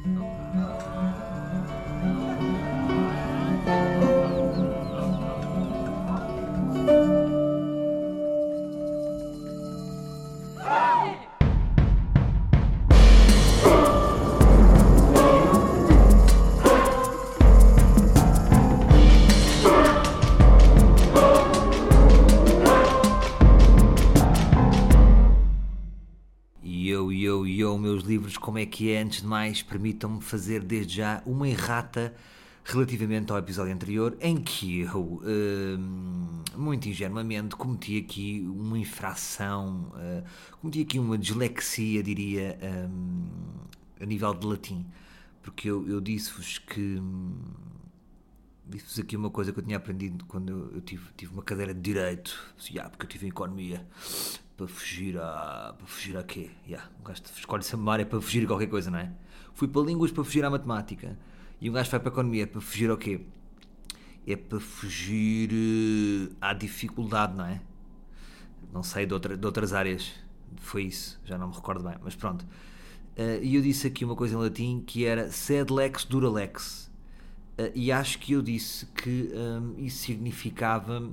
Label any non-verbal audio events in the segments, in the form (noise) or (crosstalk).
Oh, como é que é? Antes de mais, permitam-me fazer desde já uma errata relativamente ao episódio anterior, em que eu, hum, muito ingenuamente, cometi aqui uma infração, uh, cometi aqui uma dislexia, diria, hum, a nível de latim. Porque eu, eu disse-vos que. hum, Disse-vos aqui uma coisa que eu tinha aprendido quando eu, eu tive, tive uma cadeira de Direito, assim, ah, porque eu tive em Economia, para fugir a. para fugir a quê? Yeah, um gajo escolhe sempre uma área para fugir a qualquer coisa, não é? Fui para Línguas para fugir à Matemática, e um gajo vai para a Economia para fugir ao quê? É para fugir eh, à dificuldade, não é? Não sei, de, outra- de outras áreas, foi isso, já não me recordo bem, mas pronto. Eh, E eu disse aqui uma coisa em latim que era sed lex dura lex. Uh, e acho que eu disse que hum, isso significava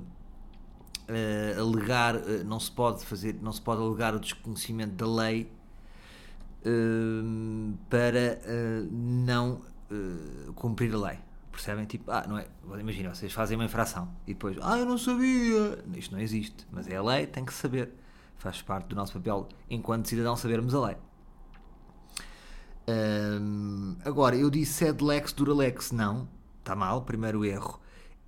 uh, alegar, uh, não se pode fazer, não se pode alegar o desconhecimento da lei hum, para uh, não uh, cumprir a lei. Percebem? Tipo, ah, não é? Imagina, vocês fazem uma infração e depois, ah, eu não sabia. Isto não existe, mas é a lei, tem que saber. Faz parte do nosso papel enquanto cidadão sabermos a lei. Hum, agora, eu disse sed lex duralex. Não, está mal. Primeiro erro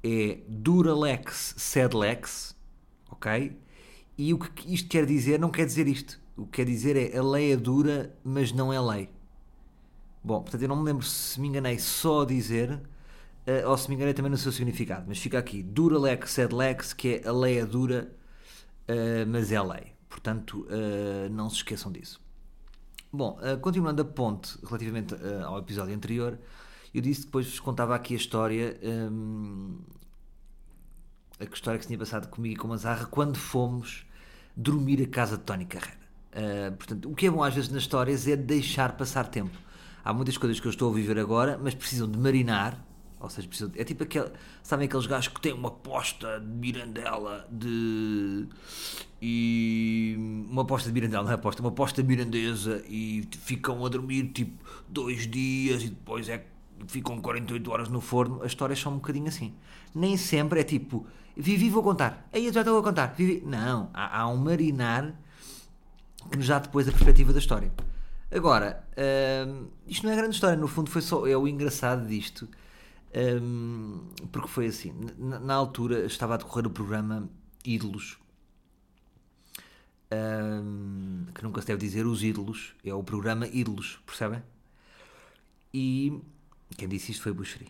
é duralex sed lex. Ok? E o que isto quer dizer não quer dizer isto. O que quer dizer é a lei é dura, mas não é lei. Bom, portanto, eu não me lembro se me enganei só a dizer eh, ou se me enganei também no seu significado. Mas fica aqui: duralex sed lex, que é a lei é dura, eh, mas é lei. Portanto, eh, não se esqueçam disso. Bom, continuando a ponte relativamente ao episódio anterior, eu disse que depois vos contava aqui a história, hum, a história que se tinha passado comigo e com a Mazarra quando fomos dormir a casa de Tony Carreira. Eh, portanto, o que é bom às vezes nas histórias é deixar passar tempo. Há muitas coisas que eu estou a viver agora, mas precisam de marinar, ou seja, precisam de- é tipo aquele, sabem aqueles gajos que têm uma posta de mirandela de e uma posta de mirandela, não é aposta, uma posta mirandesa e ficam a dormir tipo dois dias e depois é ficam 48 horas no forno, as histórias são um bocadinho assim. Nem sempre é tipo, vivi vou contar, aí eu já estou a contar, vivi. Não, há, há um marinar que nos dá depois a perspectiva da história. Agora, hum, isto não é grande história, no fundo foi só, é o engraçado disto, hum, porque foi assim, na, na altura estava a decorrer o programa Ídolos, hum, que nunca se deve dizer os ídolos, é o programa Ídolos, percebem? E quem disse isto foi Buxeri.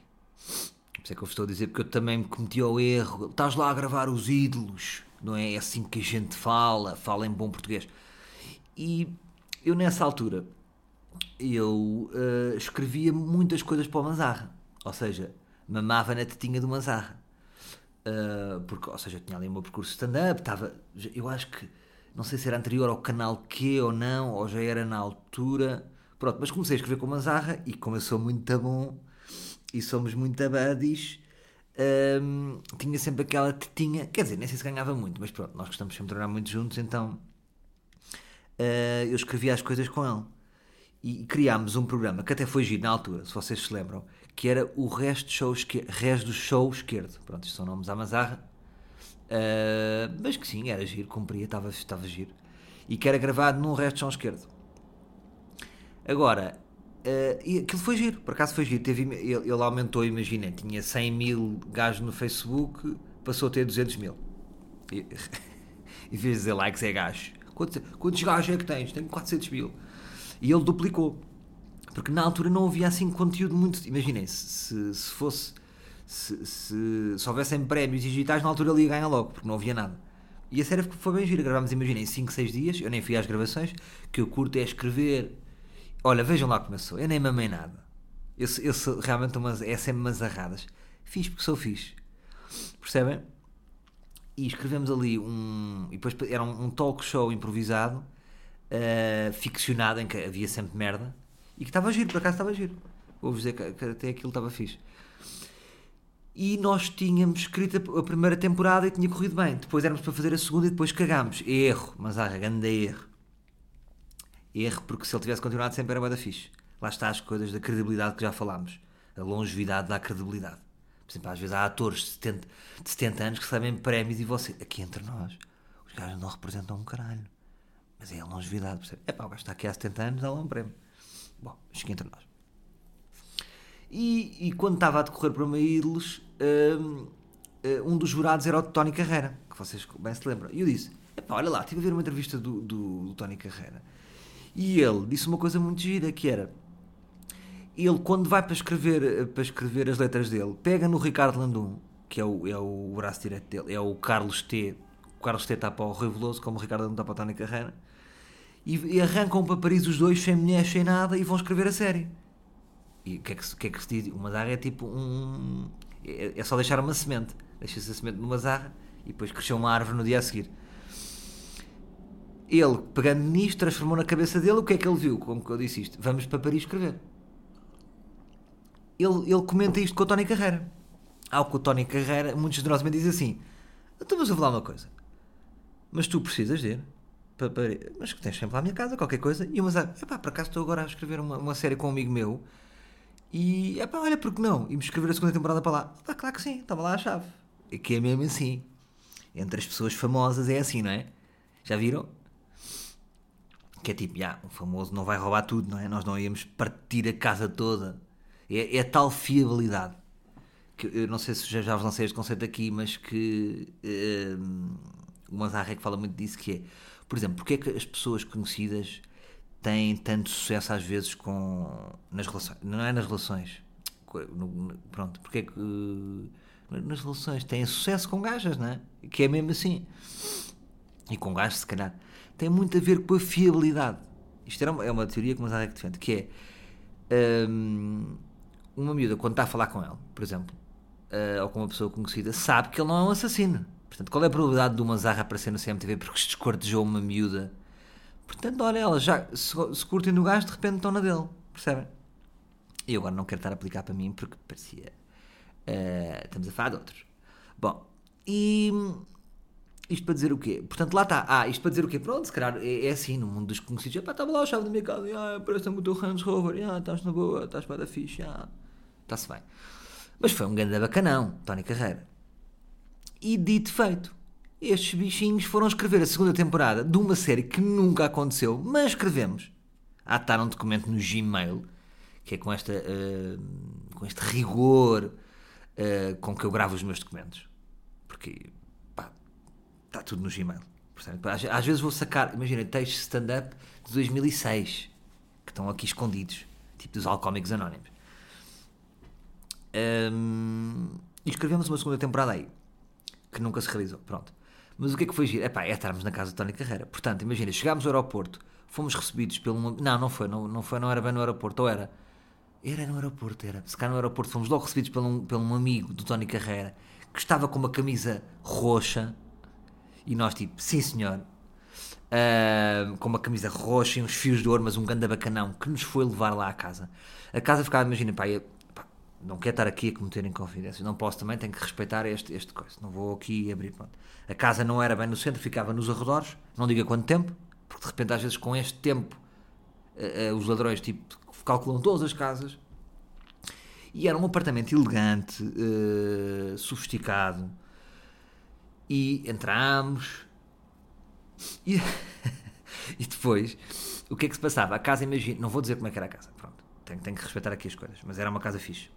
Por isso é que eu vos estou a dizer, porque eu também me cometi ao erro. Estás lá a gravar os ídolos, não é? É assim que a gente fala, fala em bom português. E eu nessa altura, eu eh, escrevia muitas coisas para o Manzarra. Ou seja, mamava na tetinha do Manzarra. Uh, porque, ou seja, eu tinha ali o meu percurso stand-up, estava, eu acho que, não sei se era anterior ao canal Q ou não, ou já era na altura, pronto, mas comecei a escrever com Manzarra e sou muito bom e somos muito buddies, um, tinha sempre aquela tetinha, quer dizer, nem sei se ganhava muito, mas pronto, nós gostamos sempre de trabalhar muito juntos, então uh, eu escrevia as coisas com ele. E criámos um programa que até foi giro na altura, se vocês se lembram, que era o Resto Show, Resto do show Esquerdo. Pronto, isto são nomes à mazarra. Uh, mas que sim, era giro, cumpria, estava, estava giro. E que era gravado num Resto Show Esquerdo. Agora, uh, e aquilo foi giro, por acaso foi giro. Teve, ele, ele aumentou, imagina, tinha 100 mil gajos no Facebook, passou a ter 200 mil. E, (laughs) de dizer likes, é gajos. Quantos, quantos gajos é que tens? Tenho 400 mil. E ele duplicou. Porque na altura não havia assim conteúdo muito. Imaginem, se, se fosse. Se, se, se houvessem prémios digitais, na altura ele ia ganhar logo, porque não havia nada. E a série foi bem gira. Gravámos, imaginem, 5, 6 dias. Eu nem fui às gravações. que eu curto é escrever. Olha, vejam lá como eu sou. Eu nem mamei nada. Eu, eu sou realmente umas. É sempre umas arradas. Fiz porque sou fixe. Percebem? E escrevemos ali um. E depois era um, talk show improvisado, uh, ficcionado, em que havia sempre merda. E que estava giro, por acaso estava giro. Vou-vos dizer que, que até aquilo estava fixe. E nós tínhamos escrito a primeira temporada e tinha corrido bem. Depois éramos para fazer a segunda e depois cagámos. Erro, mas há grande erro. Erro porque se ele tivesse continuado sempre era bué da fixe. Lá está as coisas da credibilidade que já falámos. A longevidade da credibilidade. Por exemplo, às vezes há atores de 70, de 70 anos que recebem prémios e você, aqui entre nós, os gajos não representam um caralho. Mas é a longevidade, percebe? É pá, o gajo está aqui há 70 anos, dá lá um prémio. Bom, isto entre nós. E, e quando estava a decorrer para uma Ídolos, um, um dos jurados era o Tony Carreira, que vocês bem se lembram. E eu disse: Epá, olha lá, estive a ver uma entrevista do, do, do Tony Carreira. E ele disse uma coisa muito gira, que era ele quando vai para escrever, para escrever as letras dele, pega no Ricardo Landum, que é o, é o braço direito dele, é o Carlos T. O Carlos T está para o Rui Veloso, como o Ricardo Landum está para o Tony Carreira, e, e, arrancam para Paris os dois sem mulher, sem nada, e vão escrever a série. E o que, é que, que é que se diz? Uma zarra é tipo um. É, é só deixar uma semente. Deixa-se a semente numa zarra e depois cresceu uma árvore no dia a seguir. Ele, pegando nisto, transformou na cabeça dele o que é que ele viu? Como que eu disse isto? Vamos para Paris escrever ele, ele comenta isto com o Tony Carreira. Ao que o Tony Carreira, muito generosamente, diz assim: Então, mas eu vou lá uma coisa. Mas tu precisas de ir. Para, para, mas que tens sempre lá a minha casa, qualquer coisa. E eu, mas, epá, por acaso estou agora a escrever uma, uma série com um amigo meu. E, epá, olha, porque não? E me escrever a segunda temporada para lá. Ah, claro que sim, estava lá a chave. E que é mesmo assim. Entre as pessoas famosas é assim, não é? Já viram? Que é tipo, já, um famoso não vai roubar tudo, não é? Nós não íamos partir a casa toda é, é tal fiabilidade que eu não sei se já, já vos lancei este conceito aqui, mas que um, o Mazarra é que fala muito disso, que é, por exemplo, porque é que as pessoas conhecidas têm tanto sucesso às vezes com nas relações, não é nas relações, no, pronto, porque é que nas relações têm sucesso com gajas, não é? Que é mesmo assim. E com gajos, se calhar, tem muito a ver com a fiabilidade. Isto é uma, teoria que o que defende, que é um, uma miúda, quando está a falar com ele, por exemplo, uh, ou com uma pessoa conhecida, sabe que ele não é um assassino. Portanto, qual é a probabilidade de uma zarra aparecer no CMTV porque se descortejou uma miúda? Portanto, olha, elas já se, se curtem do gajo, de repente estão na dele. Percebem? E agora não quero estar a aplicar para mim porque parecia. Uh, estamos a falar de outros. Bom, e isto para dizer o quê? Portanto, lá está. Ah, isto para dizer o quê? Pronto, se calhar é, é assim, no mundo dos conhecidos. Epá, estava lá a chave da minha casa. Ah, parece-me o teu Range Rover. Ah, estás na boa, estás para da ficha. Ah, está-se bem. Mas foi um grande bacanão, Tony Carreira. E dito feito. Estes bichinhos foram escrever a segunda temporada de uma série que nunca aconteceu, mas escrevemos. Atar um documento no Gmail, que é com, esta, uh, com este rigor uh, com que eu gravo os meus documentos. Porque está tudo no Gmail. Portanto, às, às, vezes vou sacar, imagina, textos stand-up de 2006 que estão aqui escondidos, tipo dos Alcoómicos Anónimos. Um, e escrevemos uma segunda temporada aí que nunca se realizou. Pronto. Mas o que é que foi giro? Epá, é estarmos na casa de Tony Carreira. Portanto, imagina, chegámos ao aeroporto, fomos recebidos pelo. Não, não foi, não, não foi, não era bem no aeroporto, ou era. Era no aeroporto, era. Se cá no aeroporto fomos logo recebidos por um, por um amigo do Tony Carreira que estava com uma camisa roxa e nós, tipo, sim senhor, uh, com uma camisa roxa e uns fios de ouro, mas um ganda bacanão, que nos foi levar lá à casa. A casa ficava, imagina, pá, eu, pá, não quero estar aqui a cometer em confidência, não posso também, tenho que respeitar este, este coisa, não vou aqui abrir, pronto. A casa não era bem no centro, ficava nos arredores, não diga quanto tempo, porque de repente às vezes com este tempo uh, uh, os ladrões, tipo, calculam todas as casas, e era um apartamento elegante, uh, sofisticado, e entramos. E, (laughs) e depois, o que é que se passava? A casa, imagina, não vou dizer como é que era a casa, pronto, tenho, tenho que respeitar aqui as coisas, mas era uma casa fixe.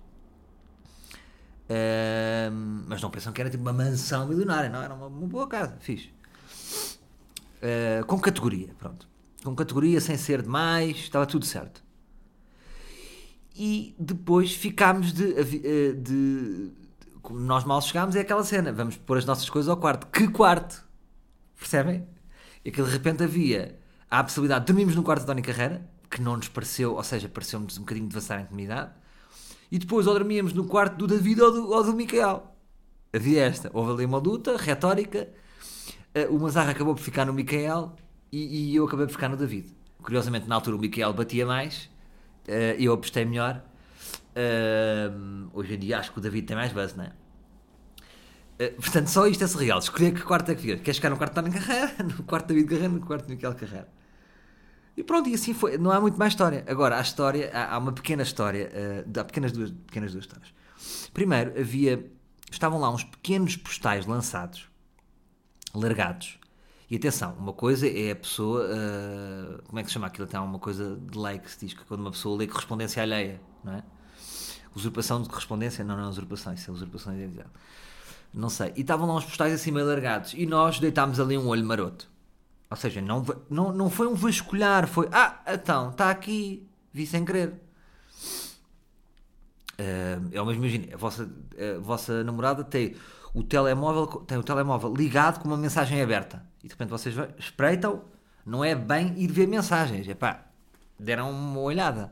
Uh, mas não pensam que era tipo uma mansão milionária, não, era uma, uma boa casa, fixe. Uh, com categoria, pronto. Com categoria, sem ser demais, estava tudo certo. E depois ficámos de, de, como nós mal chegámos, é aquela cena: vamos pôr as nossas coisas ao quarto. Que quarto? Percebem? E que de repente havia a possibilidade de dormirmos no quarto de Dona Carreira, que não nos pareceu, ou seja, pareceu-nos um bocadinho de vassar intimidade, e depois ou dormíamos no quarto do David ou do, ou do Micael. Havia esta. Houve ali uma luta retórica. Eh, o Mazarra acabou por ficar no Micael e, e, eu acabei por ficar no David. Curiosamente, na altura, o Micael batia mais Uh, eu apostei melhor. Hoje em dia acho que o David tem mais buzz, não é? Uh, portanto, só isto é surreal. Escolher que quarto é que fica. Queres ficar no quarto de Tony Carreira, (laughs) no quarto David Carreira, no quarto de Miquel Carreira. E pronto, e assim foi. Não há muito mais história. Agora, há história, há, há uma pequena história, uh, há pequenas duas, pequenas duas histórias. Primeiro, havia, estavam lá uns pequenos postais lançados, largados. E atenção, uma coisa é a pessoa, uh, como é que se chama aquilo? Tem uma coisa de lei que se diz que quando uma pessoa lê correspondência alheia, não é? Usurpação de correspondência? Não, não é usurpação, isso é usurpação de identidade. Não sei. E estavam lá uns postais assim meio largados. E nós deitámos ali um olho maroto. Ou seja, não, não, não foi um vasculhar, foi ah, então, está aqui, vi sem querer. Uh, eu mesmo imagino, a vossa, a vossa namorada tem o telemóvel, tem o telemóvel ligado com uma mensagem aberta e de repente vocês espreitam, não é bem ir ver mensagens, é pá, deram uma olhada.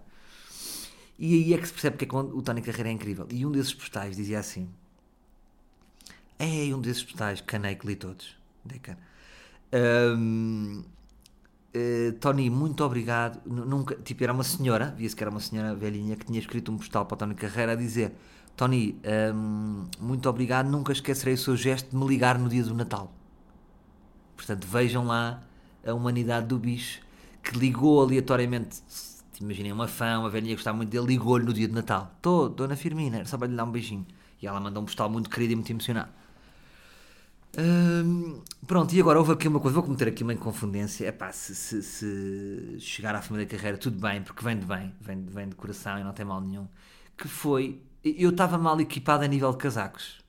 E aí é que se percebe que é o Tony Carreira é incrível. E um desses postais dizia assim: É um desses postais, canei que li todos. Um, eh, Tony, muito obrigado. Nunca, tipo, era uma senhora, via-se que era uma senhora velhinha que tinha escrito um postal para o Tony Carreira a dizer: Tony, um, muito obrigado. Nunca esquecerei o seu gesto de me ligar no dia do Natal. Portanto, vejam lá a humanidade do bicho que ligou aleatoriamente. Imaginem uma fã, uma velhinha que gostava muito dele, ligou-lhe no dia de Natal. Estou, Dona Firmina, só para lhe dar um beijinho. E ela mandou um postal muito querido e muito emocionado. Hum, pronto, e agora houve aqui uma coisa, vou cometer aqui uma inconfundência. Epá, se, se, se chegar à família da carreira, tudo bem, porque vem de bem, vem, vem de coração e não tem mal nenhum. Que foi, eu estava mal equipado a nível de casacos.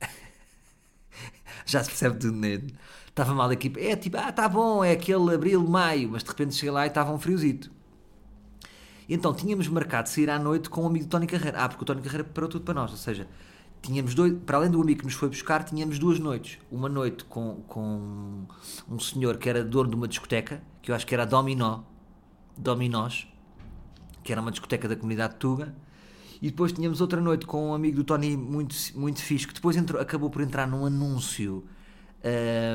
(laughs) Já se percebe tudo nele. Estava mal equipado. É tipo, ah, tá bom, é aquele abril, maio, mas de repente cheguei lá e estava um friozito. Então tínhamos marcado sair à noite com o amigo do Tony Carreira. Ah, porque o Tony Carreira preparou tudo para nós, ou seja, tínhamos dois, para além do amigo que nos foi buscar, tínhamos duas noites. Uma noite com, com um senhor que era dono de uma discoteca, que eu acho que era a Dominó, Dominós, que era uma discoteca da comunidade de Tuga. E depois tínhamos outra noite com um amigo do Tony muito, muito fixe, que depois entrou, acabou por entrar num anúncio.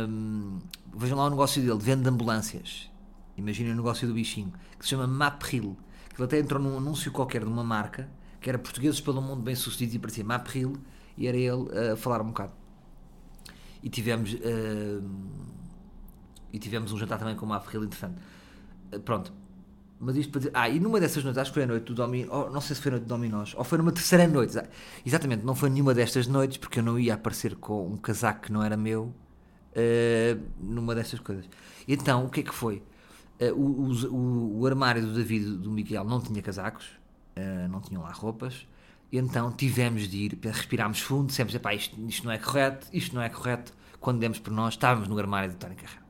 Um, vejam lá o negócio dele, de venda de ambulâncias. Imaginem o negócio do bichinho, que se chama Mapril. Que ele até entrou num anúncio qualquer de uma marca, que era Portugueses pelo Mundo Bem Sucedidos, e parecia Mapril e era ele a falar um bocado. E tivemos, uh, e tivemos um jantar também com uma Afril interessante. Uh, pronto. Mas isto para dizer. Ah, e numa dessas noites, acho que foi a noite do Dominó. Não sei se foi a noite do Dominós, ou foi numa terceira noite. Exatamente, não foi nenhuma destas noites, porque eu não ia aparecer com um casaco que não era meu uh, numa destas coisas. Então, o que é que foi? Uh, o, o, o, armário do David do Miguel não tinha casacos, uh, não tinham lá roupas. Então tivemos de ir, respirámos fundo, pá, isto, isto não é correto, isto não é correto. Quando demos por nós, estávamos no armário de Tony Carreira.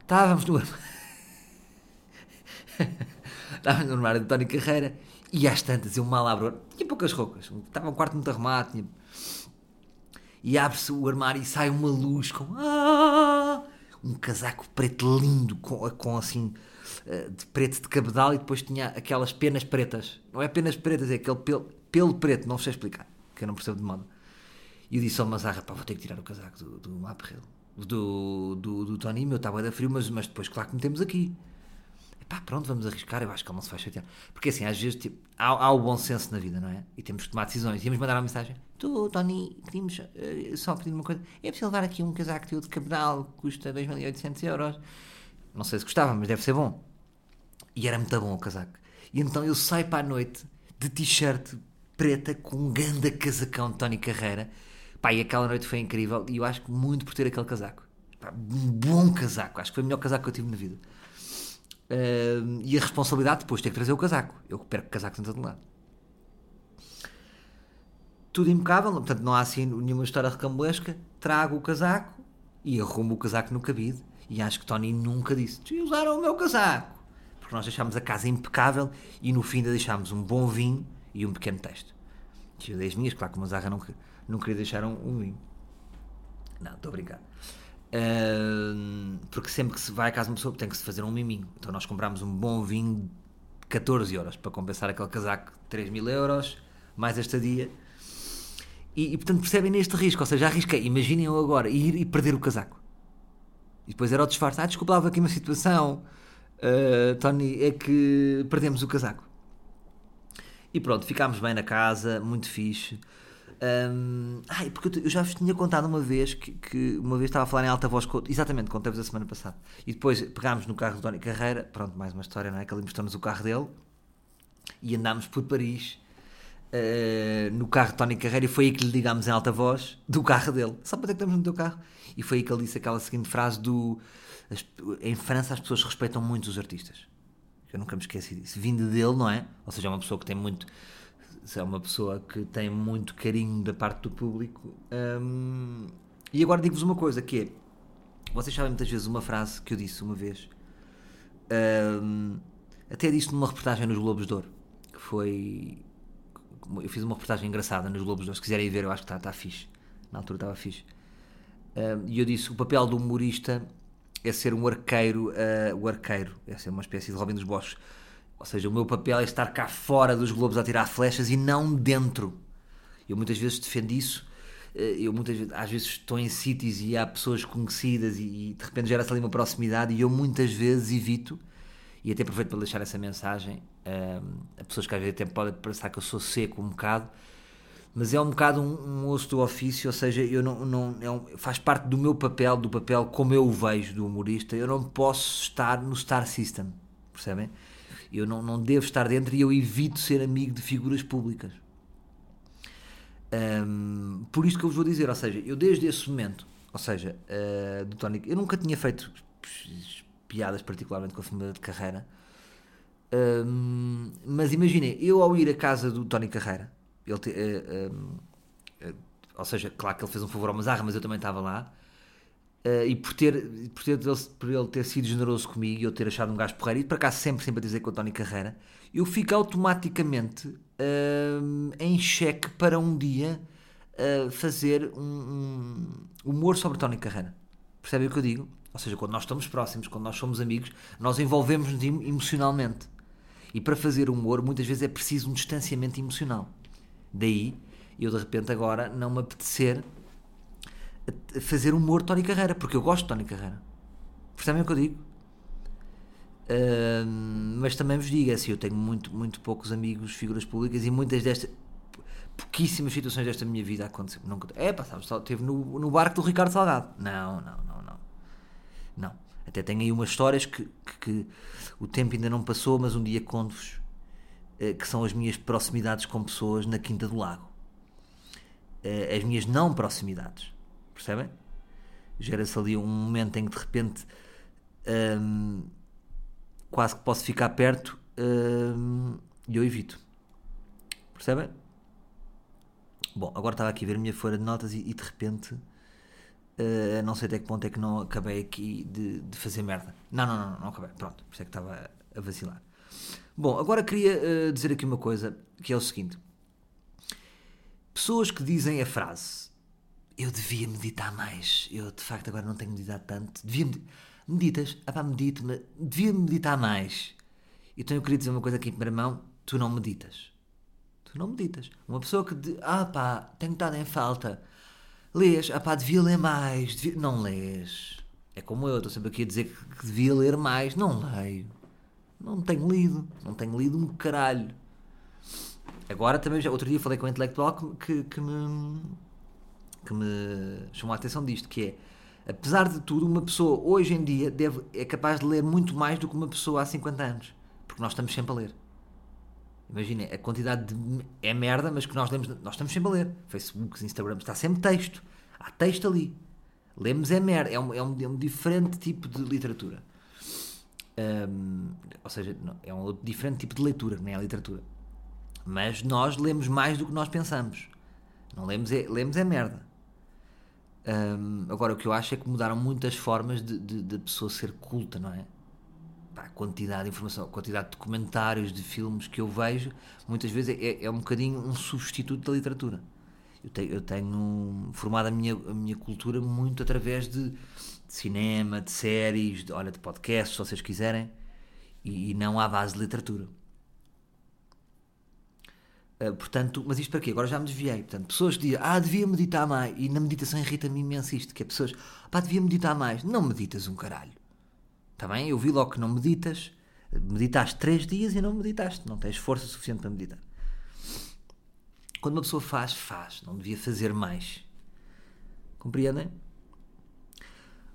Estávamos no armário. (laughs) estávamos no armário de Tony Carreira e às tantas eu mal abro. Tinha poucas roupas, estava um quarto muito arrumado. Tinha... E abre-se o armário e sai uma luz com. Ah! Um casaco preto lindo, com, com assim. Eh, de preto de cabedal e depois tinha aquelas penas pretas. Não é penas pretas, é aquele pelo pelo preto, não sei explicar, que eu não percebo de moda. E eu disse ao Mazarra, pá, vou ter que tirar o casaco do, do Maprel, do, do, do Tony, meu estava a dar frio, mas, mas depois, claro que metemos aqui. Pá, pronto, vamos arriscar, eu acho que ele não se vai chatear. Porque assim, às vezes, tipo, há, há o bom senso na vida, não é? E temos que tomar decisões. Íamos mandar uma mensagem, tu, Tony, queríamos uh, só pedir uma coisa, é preciso levar aqui um casaco teu de cabral, que custa 2.800 euros. Não sei se gostava, mas deve ser bom. E era muito bom o casaco. E então eu saio para a noite de t-shirt preta com um ganda casacão de Tony Carreira. Pá, e aquela noite foi incrível e eu acho que muito por ter aquele casaco. Pá, um bom casaco, acho que foi o melhor casaco que eu tive na vida. Uh, e a responsabilidade depois de ter que trazer o casaco. Eu perco casaco em todo lado. Tudo impecável, portanto não há assim nenhuma história recambulesca. Trago o casaco e arrumo o casaco no cabide. E acho que Tony nunca disse: usaram o meu casaco. Porque nós deixámos a casa impecável e no fim ainda deixámos um bom vinho e um pequeno texto. Tive 10 minhas, claro que o Mazarra não, não queria deixar um, um vinho. Não, estou a brincar. Porque sempre que se vai a casa de uma pessoa tem que se fazer um miminho. Então nós comprámos um bom vinho de 14 euros para compensar aquele casaco de 3 mil euros, mais esta dia. E, e, portanto percebem neste risco, ou seja, arrisquei. Imaginem eu agora ir e perder o casaco. E depois era o disfarce. Ah, desculpa, aqui uma situação, uh, Tony, é que perdemos o casaco. E pronto, ficámos bem na casa, muito fixe. Um, ai, porque eu já vos tinha contado uma vez que, que, uma vez estava a falar em alta voz, exatamente, contei-vos a semana passada. E depois pegámos no carro do Tony Carreira, pronto, mais uma história, não é? Que ele mostrou-nos o carro dele e andámos por Paris uh, no carro de Tony Carreira e foi aí que lhe ligámos em alta voz do carro dele. Só para ter que estamos no teu carro. E foi aí que ele disse aquela seguinte frase do as, em França as pessoas respeitam muito os artistas. Eu nunca me esqueci disso. Vindo dele, não é? Ou seja, é uma pessoa que tem muito é uma pessoa que tem muito carinho da parte do público. Um, e agora digo-vos uma coisa que é, vocês sabem muitas vezes uma frase que eu disse uma vez, um, até disse numa reportagem nos Globos de Ouro, que foi, eu fiz uma reportagem engraçada nos Globos de Ouro, se quiserem ver eu acho que está, está fixe, na altura estava fixe. Um, e eu disse, o papel do humorista é ser um arqueiro, uh, o arqueiro, é ser uma espécie de Robin dos Bosques, ou seja, o meu papel é estar cá fora dos globos a tirar flechas e não dentro. Eu muitas vezes defendo isso. Eh, eu muitas vezes, às vezes estou em sítios e há pessoas conhecidas e, e de repente gera-se ali uma proximidade e eu muitas vezes evito e até aproveito para deixar essa mensagem um, ehm, a pessoas que às vezes até podem pensar que eu sou seco um bocado mas é um bocado um, um osso do ofício, ou seja, eu não, não é um, faz parte do meu papel, do papel como eu o vejo do humorista, eu não posso estar no Star System, percebem? Eu não, não devo estar dentro e eu evito ser amigo de figuras públicas. Um, por isto que eu vos vou dizer, ou seja, eu desde esse momento, ou seja, uh, do Tony, eu nunca tinha feito piadas particularmente com a família de Carreira, um, mas imaginem, eu ao ir à casa do Tony Carreira, ele te, uh, uh, uh, ou seja, claro que ele fez um favor ao Mazarra, mas eu também estava lá, Uh, e por, ter, por, ter, por ele ter sido generoso comigo e eu ter achado um gajo porreiro, e para cá sempre simpatizei com o Tony Carreira, eu fico automaticamente uh, em cheque para um dia uh, fazer um, um, humor sobre Tony Carreira. Percebem o que eu digo? Ou seja, quando nós estamos próximos, quando nós somos amigos, nós envolvemos-nos emocionalmente. E para fazer humor, muitas vezes é preciso um distanciamento emocional. Daí, eu de repente agora não me apetecer a fazer humor Tony Carreira, porque eu gosto de Tony Carreira. Percebem o que eu digo? Uh, mas também vos digo, é assim, eu tenho muito, muito poucos amigos, figuras públicas, e muitas destas, pouquíssimas situações desta minha vida aconteceram. Nunca, é, sabes, só teve no, no barco do Ricardo Salgado. Não, não, não, não. Não. Até tenho aí umas histórias que, que, que o tempo ainda não passou, mas um dia conto-vos uh, que são as minhas proximidades com pessoas na Quinta do Lago. Uh, as minhas não proximidades percebem? Gera-se ali um momento em que de repente hum, quase que posso ficar perto hum, e eu evito. Percebem? Bom, agora estava aqui a ver a minha folha de notas e, e de repente uh, não sei até que ponto é que não acabei aqui de, de, fazer merda. Não, não, não, não acabei. Pronto, por isso é que estava a, vacilar. Bom, agora queria uh, dizer aqui uma coisa que é o seguinte: pessoas que dizem a frase eu devia meditar mais. Eu, de facto, agora não tenho meditado tanto. Devia meditas, ah pá, medito, mas devia meditar mais. Então eu queria dizer uma coisa aqui em primeira mão: tu não meditas. Tu não meditas. Uma pessoa que, de, ah pá, tenho estado em falta. Lês, ah pá, devia ler mais. Devia... Não lês. É como eu, estou sempre aqui a dizer que, que devia ler mais. Não leio. Não tenho lido. Não tenho lido um caralho. Agora também, já, outro dia falei com um intelectual que, que, que me que me chamou a atenção disto, que é, apesar de tudo, uma pessoa hoje em dia deve, é capaz de ler muito mais do que uma pessoa há 50 anos, porque nós estamos sempre a ler. Imaginem, a quantidade de é merda, mas que nós lemos, nós estamos sempre a ler. Facebook, Instagram, está sempre texto. Há texto ali. Lemos é merda, é um, é um, é um diferente tipo de literatura. Um, ou seja, é um diferente tipo de leitura, não é a literatura. Mas nós lemos mais do que nós pensamos. Não lemos é, lemos é merda. Um, agora, o que eu acho é que mudaram muitas formas de, de, de pessoa ser culta, não é? A quantidade de informação, a quantidade de documentários, de filmes que eu vejo, muitas vezes é, é um bocadinho um substituto da literatura. Eu tenho, eu tenho formado a minha, a minha cultura muito através de, de cinema, de séries, de, olha, de podcasts, se vocês quiserem, e, e não à base de literatura. Uh, portanto, mas isto para quê? Agora já me desviei. Portanto, pessoas que dizem, ah, devia meditar mais. E na meditação irrita-me imenso isto, que é pessoas, pá, devia meditar mais. Não meditas um caralho. Está bem? Eu vi logo que não meditas. Meditaste três dias e não meditaste. Não tens força suficiente para meditar. quando uma pessoa faz, faz. Não devia fazer mais. Compreendem?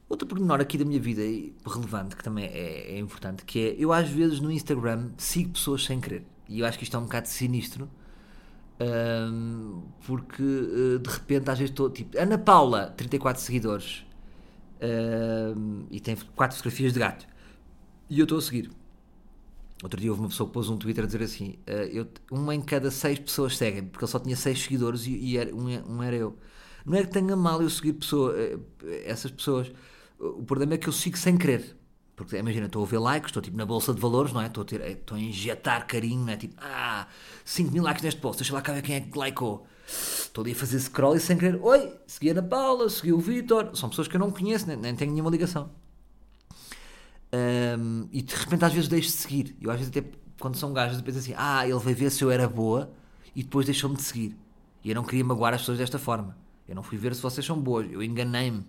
Outro pormenor aqui da minha vida relevante, que também é, é, importante, que é eu às vezes no Instagram sigo pessoas sem querer. E eu acho que isto é um bocado sinistro. Um, porque uh, de repente às vezes estou tipo Ana Paula, 34 seguidores um, e tem 4 fotografias de gato e eu estou a seguir. Outro dia houve uma pessoa que pôs um Twitter a dizer assim uh, eu, uma em cada 6 pessoas seguem porque ele só tinha 6 seguidores e, e era, um, um, era eu. Não é que tenha mal eu seguir pessoa, uh, essas pessoas. O problema é que eu sigo sem querer. Porque imagina, estou a ver likes, estou tipo na bolsa de valores, não é? Estou a, ter, estou a injetar carinho, não é? Tipo, ah, 5 mil likes neste post, deixa lá cá ver quem é que likeou. Estou ali a fazer scroll e sem querer, oi, segui a Ana Paula, segui o Vitor. São pessoas que eu não conheço, nem, nem tenho nenhuma ligação. Um, e de repente às vezes deixo de seguir. Eu às vezes até, quando são gajos, penso assim, ah, ele vai ver se eu era boa e depois deixou-me de seguir. E eu não queria magoar as pessoas desta forma. Eu não fui ver se vocês são boas, eu enganei-me.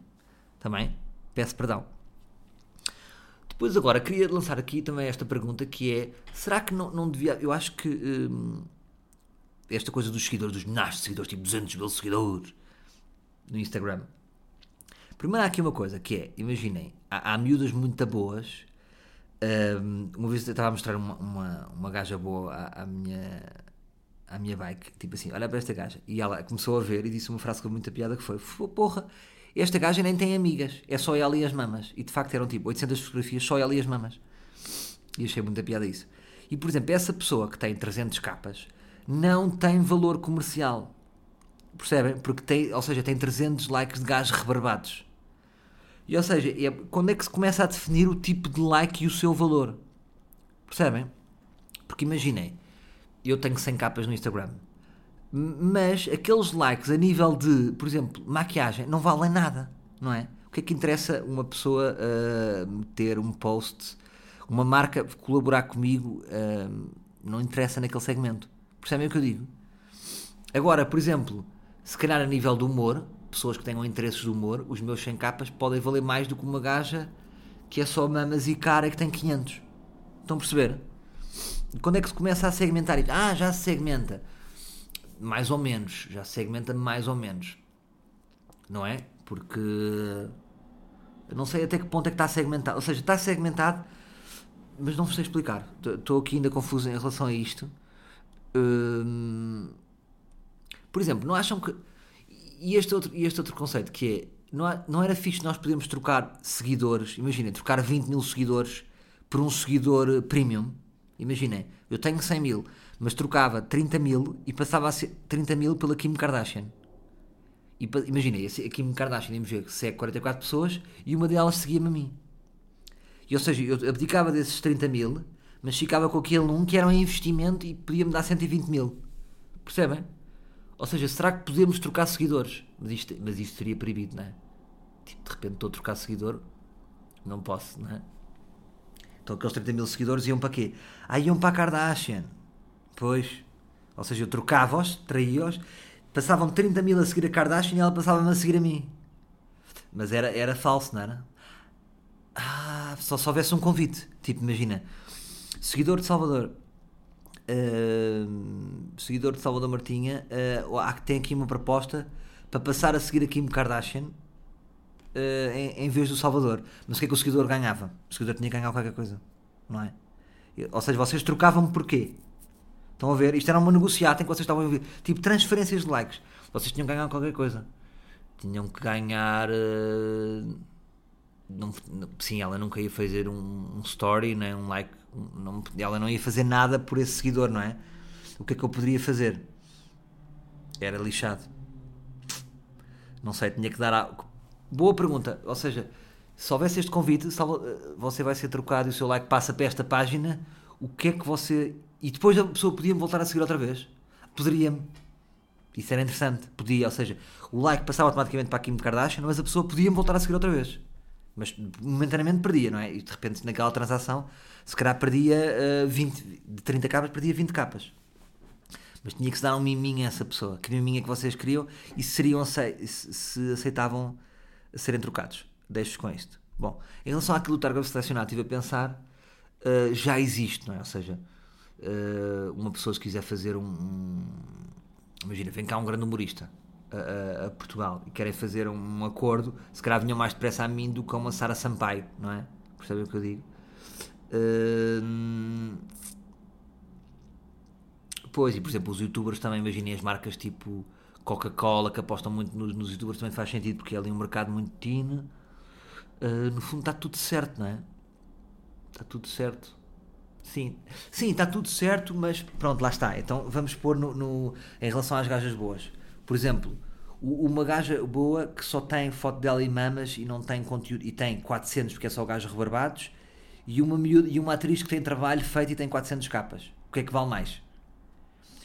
Também peço perdão. Depois agora queria lançar aqui também esta pergunta que é, será que não, não devia, eu acho que hum, esta coisa dos seguidores, dos de seguidores, tipo 200 mil seguidores no Instagram. Primeiro há aqui uma coisa que é, imaginem, há, há miúdas muito boas. Um, uma vez eu estava a mostrar uma, uma, uma gaja boa à, à, minha à minha bike, tipo assim, olha para esta gaja. E ela começou a ver e disse uma frase com muita piada que foi: Porra, esta gaja nem tem amigas, é só ela e as mamas. E de facto eram tipo 800 fotografias, só ela e as mamas. E achei muita piada isso. E por exemplo, essa pessoa que tem 300 capas não tem valor comercial. Percebem? Porque tem, ou seja, tem 300 likes de gajos rebarbados. E ou seja, é, quando é que se começa a definir o tipo de like e o seu valor? Percebem? Porque imaginem, eu tenho 100 capas no Instagram mas aqueles likes a nível de, por exemplo, maquiagem, não valem nada, não é? O que é que interessa uma pessoa uh, ter um post, uma marca colaborar comigo, uh, não interessa naquele segmento. Percebem o que eu digo? Agora, por exemplo, se calhar a nível do humor, pessoas que tenham interesses do humor, os meus 100 capas podem valer mais do que uma gaja que é só mamas e cara que tem 500. Estão a perceber? Quando é que se começa a segmentar? Ah, já se segmenta mais ou menos, já segmenta mais ou menos, não é? Porque eu não sei até que ponto é que está segmentado, ou seja, está segmentado, mas não sei explicar. Estou aqui ainda confuso em relação a isto. Hum, por exemplo, não acham que. E este outro, e este outro conceito que é. Não, não era fixe nós podermos trocar seguidores, imaginem, trocar 20 mil seguidores por um seguidor premium. Imaginem, eu tenho 100 mil, mas trocava 30 mil e passava a ser 30 mil pela Kim Kardashian. E imaginei, a Kim Kardashian, íamos ver, segue 44 pessoas e uma delas seguia-me a mim. E, ou seja, eu abdicava desses 30 mil, mas ficava com aquele um que era um investimento e podia-me dar 120 mil. Percebem? Ou seja, será que podemos trocar seguidores? Mas isto, mas isto seria proibido, não é? Tipo, de repente estou a trocar seguidor, não posso, não é? Então aqueles 30 mil seguidores iam para quê? Ah, iam para a Kardashian. Pois. Ou seja, eu trocava-os, traía-os, passavam 30 mil a seguir a Kardashian e ela passava-me a seguir a mim. Mas era, era falso, não era? Ah, só se houvesse um convite. Tipo, imagina, seguidor de Salvador. Uh, seguidor de Salvador Martinha, uh, tem aqui uma proposta para passar a seguir a Kim Kardashian uh, em, em, vez do Salvador. Mas o que é que o seguidor ganhava? O seguidor tinha que ganhar qualquer coisa, não é? Ou seja, vocês trocavam porquê? Estão a ver? Isto era uma negociata em que vocês estavam a ver. Tipo, transferências de likes. Vocês tinham que ganhar qualquer coisa. Tinham que ganhar. Uh, não, sim, ela nunca ia fazer um, um story, nem um like. Não, ela não ia fazer nada por esse seguidor, não é? O que é que eu poderia fazer? Era lixado. Não sei, tinha que dar. A... Boa pergunta. Ou seja, se houvesse este convite, eh, você vai ser trocado e o seu like passa para esta página, o que é que você e depois a pessoa podia-me voltar a seguir outra vez. Poderia-me. Isso era interessante. Podia, ou seja, o like passava automaticamente para a Kim Kardashian, mas a pessoa podia-me voltar a seguir outra vez. Mas momentaneamente perdia, não é? E de repente naquela transação, se calhar perdia uh, 20, de 30 capas, perdia 20 capas. Mas tinha que se dar um miminho a essa pessoa. Que miminho é que vocês queriam e se, seriam, se aceitavam serem trocados. Deixo com isto. Bom, em relação àquilo do target selecionado, estive a pensar, uh, já existe, não é? Ou seja, uh, uma pessoa se quiser fazer um, um, imagina, vem cá um grande humorista a, a- a Portugal e querem fazer um acordo, se calhar vinham mais depressa a mim do que a uma Sara Sampaio, não é? Percebem o que eu digo? Hum, Pois, e por exemplo, os youtubers também, imaginem as marcas tipo Coca-Cola que apostam muito nos, nos youtubers, também faz sentido porque é ali um mercado muito teen. Uh, no fundo está tudo certo, não é? Está tudo certo. Sim, sim, está tudo certo, mas pronto, lá está. Então vamos pôr no, no- em relação às gajas boas. Por exemplo, o- uma gaja boa que só tem foto dela e mamas e não tem conteúdo, e tem 400 porque é só gajos rebarbados, e uma, miúda- e uma atriz que tem trabalho feito e tem 400 capas. O que é que vale mais?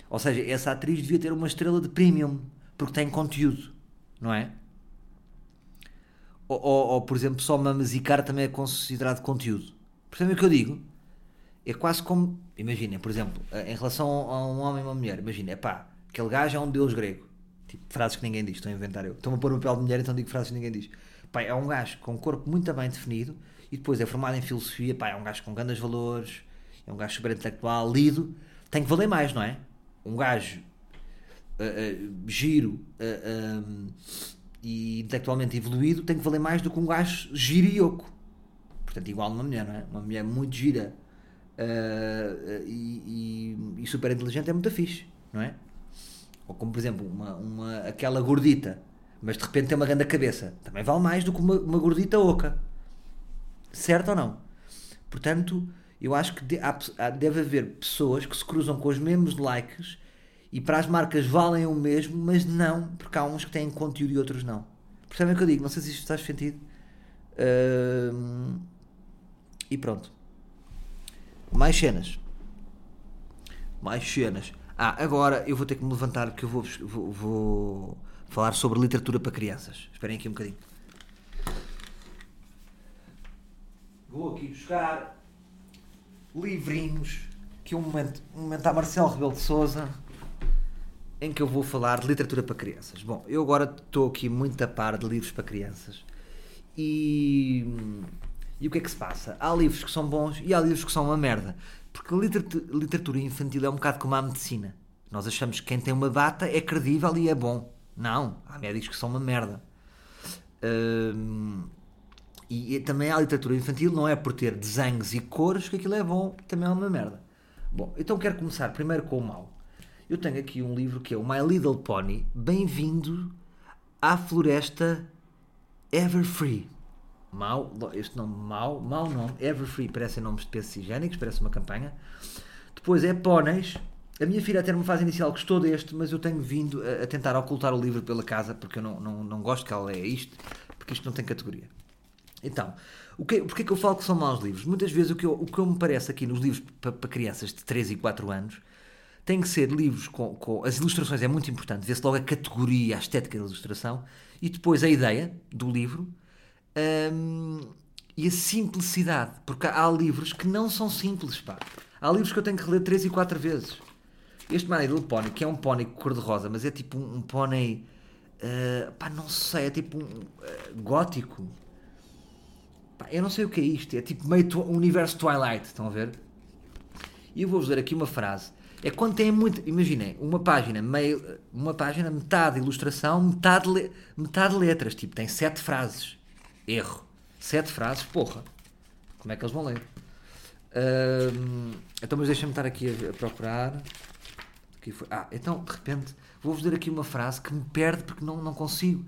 Ou seja, essa atriz devia ter uma estrela de premium, porque tem conteúdo, não é? Ou, ou, ou, por exemplo, só mamas e cara também é considerado conteúdo. Percebem o que eu digo? É quase como. Imaginem, por exemplo, em relação a um homem e uma mulher, imagina, é pá, aquele gajo é um deus grego. Tipo, frases que ninguém diz, estou a inventar eu. Estou-me a pôr no papel de mulher, então digo frases que ninguém diz. Pá, é um gajo com um corpo muito bem definido e depois é formado em filosofia, pá, é um gajo com grandes valores, é um gajo super intelectual, lido, tem que valer mais, não é? Um gajo uh, uh, giro uh, um, e intelectualmente evoluído tem que valer mais do que um gajo giro e oco. Portanto, igual uma mulher, não é? Uma mulher muito gira uh, e, e, super inteligente é muito fixe, não é? Ou como, por exemplo, uma, uma, aquela gordita, mas de repente tem uma grande cabeça. Também vale mais do que uma, uma gordita oca. Certo ou não? Portanto, eu acho que de- há- deve haver pessoas que se cruzam com os mesmos likes e para as marcas valem o mesmo, mas não, porque há uns que têm conteúdo e outros não. Percebem o que eu digo? Não sei se isto faz sentido. Ahm, e pronto. Mais cenas. Mais cenas. Ah, agora eu vou ter que me levantar porque eu vou, vou, vou falar sobre literatura para crianças. Esperem aqui um bocadinho. Vou aqui buscar livrinhos que um momento, um momento a Marcelo Rebelo de Souza em que eu vou falar de literatura para crianças. Bom, eu agora estou aqui muito a par de livros para crianças e, e o que é que se passa? Há livros que são bons e há livros que são uma merda. Porque a literatu- literatura infantil é um bocado como a medicina. Nós achamos que quem tem uma bata é credível e é bom. Não, há médicos que são uma merda. Hum, e, também há literatura infantil, não é por ter desenhos e cores que aquilo é bom, também é uma merda. Bom, então quero começar primeiro com o mau. Eu tenho aqui um livro que é o My Little Pony, Bem-vindo à Floresta Everfree. Mau, este nome mau, mau nome, Everfree, parecem nomes de peças higiênicos, parece uma campanha. Depois é Póneis. A minha filha até numa fase inicial gostou deste, mas eu tenho vindo a, a tentar ocultar o livro pela casa porque eu não, não, não gosto que ela leia isto, porque isto não tem categoria. Então, o que, porque que eu falo que são maus livros? Muitas vezes o que, eu, o que eu me parece aqui nos livros para, para crianças de 3 e 4 anos tem que ser livros com, com. As ilustrações é muito importante, vê-se logo a categoria, a estética da ilustração e depois a ideia do livro hum, e a simplicidade. Porque há livros que não são simples, pá. Há livros que eu tenho que reler 3 e 4 vezes. Este My Little Pony, que é um pônei cor-de-rosa, mas é tipo um, um pônei. Uh, pá, não sei, é tipo um uh, gótico. Pá, eu não sei o que é isto, é tipo meio universo Twilight, estão a ver? E eu vou-vos ler aqui uma frase. É quando tem muito. Imaginem, uma página, meio, uma página, metade ilustração, metade, le, metade letras. Tipo, tem sete frases. Erro. Sete frases, porra. Como é que eles vão ler? Então, mas deixa-me estar aqui a, a procurar. Aqui foi. Ah, então, de repente, vou-vos ler aqui uma frase que me perde porque não, não consigo.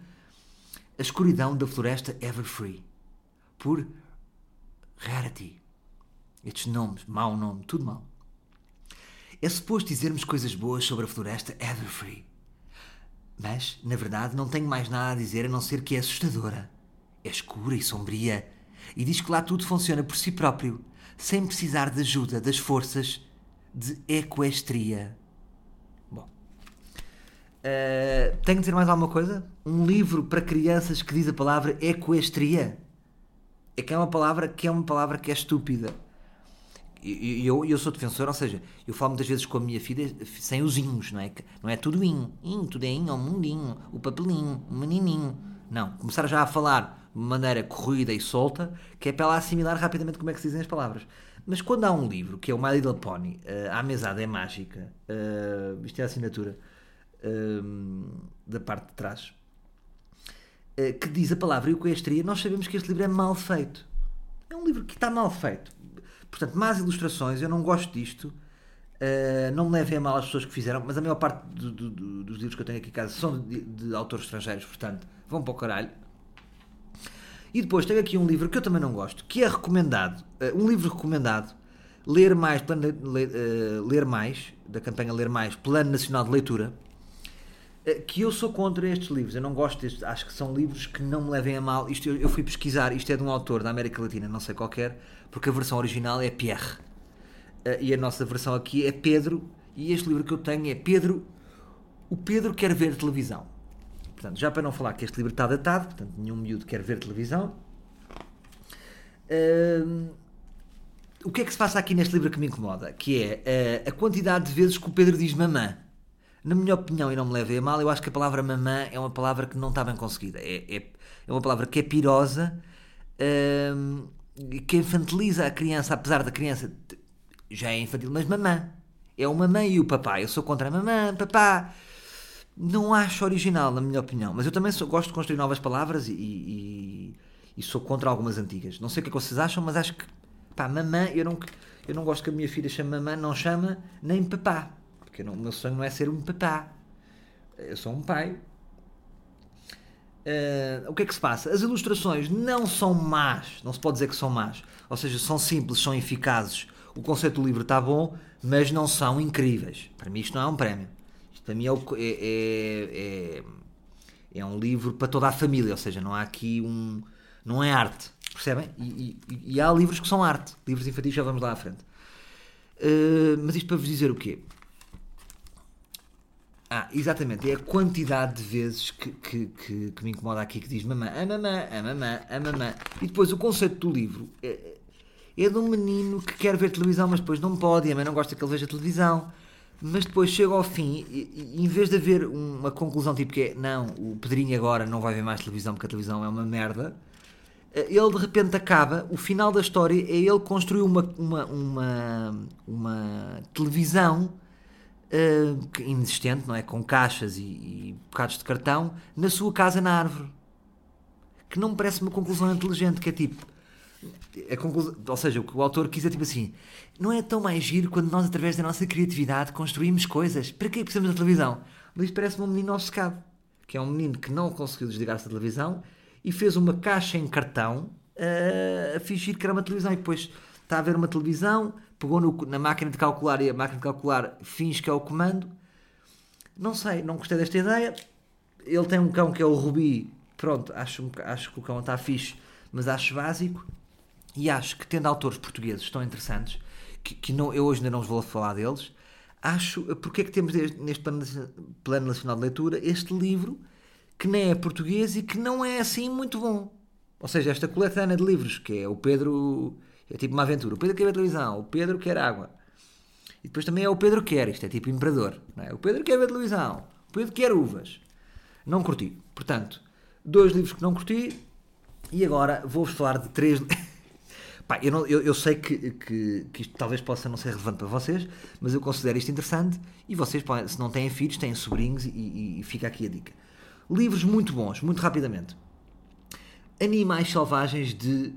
A escuridão da floresta Everfree. Por Rarity. Estes nomes, mau nome, tudo mau. É suposto dizermos coisas boas sobre a floresta Everfree. Mas, na verdade, não tenho mais nada a dizer a não ser que é assustadora. É escura e sombria. E diz que lá tudo funciona por si próprio, sem precisar de ajuda das forças de equestria. Bom. Uh, tenho de dizer mais alguma coisa? Um livro para crianças que diz a palavra equestria. É que é uma palavra que é uma palavra que é estúpida. E eu, eu, sou defensor, ou seja, eu falo muitas vezes com a minha filha sem os inhos, não é? Não é tudo in, in tudo é in, é mundinho, o papelinho, o menininho. Não, começar já a falar maneira corrida e solta, que é para ela assimilar rapidamente como é que se dizem as palavras. Mas quando há um livro, que é o My Little Pony, uh, a mesada é mágica, uh, isto é a assinatura, hum, da parte de trás, eh, que diz a palavra eucalistria, nós sabemos que este livro é mal feito. É um livro que está mal feito. Portanto, más ilustrações, eu não gosto disto. Uh, não me levem a mal as pessoas que fizeram, mas a maior parte do, do, do, dos livros que eu tenho aqui em casa são de, de, autores estrangeiros, portanto, vão para o caralho. E depois tenho aqui um livro que eu também não gosto, que é recomendado, uh, um livro recomendado, Ler Mais, plano, ler, uh, ler Mais, da campanha Ler Mais, Plano Nacional de Leitura, que eu sou contra estes livros, eu não gosto destes, acho que são livros que não me levem a mal. Isto eu, eu fui pesquisar, isto é de um autor da América Latina, não sei qualquer, porque a versão original é Pierre uh, e a nossa versão aqui é Pedro, e este livro que eu tenho é Pedro, o Pedro quer ver televisão. Portanto, já para não falar que este livro está datado, portanto, nenhum miúdo quer ver televisão. O que é que se passa aqui neste livro que me incomoda? Que é uh, a quantidade de vezes que o Pedro diz mamã. Na minha opinião, e não me levem a mal, eu acho que a palavra mamã é uma palavra que não está bem conseguida. É, é, é uma palavra que é pirosa, uh, que infantiliza a criança, apesar da criança já é infantil, mas mamã. É o mamã e o papá. Eu sou contra a mamã, papá. Não acho original, na minha opinião. Mas eu também sou, gosto de construir novas palavras e, e, e, sou contra algumas antigas. Não sei o que é que vocês acham, mas acho que, pá, mamã, eu não, eu não gosto que a minha filha chame mamã, não chama nem papá. Porque não, o meu sonho não é ser um papá. Eu sou um pai. Uh, o que é que se passa? As ilustrações não são más, não se pode dizer que são más. Ou seja, são simples, são eficazes o conceito do livro está bom, mas não são incríveis. Para mim isto não é um prémio. Para mim é, é, é, é um livro para toda a família, ou seja, não há aqui um... não é arte, percebem? E, e, e há livros que são arte, livros infantis já vamos lá à frente. Uh, mas isto para vos dizer o quê? Ah, exatamente, é a quantidade de vezes que, que, que, que me incomoda aqui que diz mamã, a mamã, a mamã, a mamã. E depois o conceito do livro é, é de um menino que quer ver televisão, mas depois não pode, e a mãe não gosta que ele veja televisão. Mas depois chega ao fim, e, e, em vez de haver uma conclusão tipo que é não, o Pedrinho agora não vai ver mais televisão porque a televisão é uma merda, eh, ele de repente acaba, o final da história é ele construir uma, uma, uma, uma televisão uh, inexistente, não é? Com caixas e, e bocados de cartão, na sua casa na árvore. Que não me parece uma conclusão inteligente, que é tipo conclusão, ou seja, o que o autor quis é tipo assim: não é tão mais giro quando nós, através da nossa criatividade, construímos coisas? Para que precisamos da televisão? Isto parece-me um menino obcecado, que é um menino que não conseguiu desligar-se da televisão e fez uma caixa em cartão uh, a fingir que era uma televisão. E depois está a ver uma televisão, pegou no, na máquina de calcular e a máquina de calcular finge que é o comando. Não sei, não gostei desta ideia. Ele tem um cão que é o Rubi. Pronto, acho, acho que o cão está fixe, mas acho básico. E acho que, tendo autores portugueses tão interessantes, que, que não, eu hoje ainda não vou falar deles, acho porque é que temos neste plano nacional de leitura este livro que nem é português e que não é assim muito bom. Ou seja, esta coletânea de livros, que é o Pedro. É tipo uma aventura. O Pedro quer ver televisão, o Pedro quer água. E depois também é o Pedro quer, isto é tipo imperador. É? O Pedro quer ver televisão, o Pedro quer uvas. Não curti. Portanto, dois livros que não curti. E agora vou-vos falar de três. Pá, eu, não, eu, eu, sei que, que, que, isto talvez possa não ser relevante para vocês, mas eu considero isto interessante e vocês, se não têm filhos, têm sobrinhos e, e, e fica aqui a dica. Livros muito bons, muito rapidamente. Animais Selvagens de,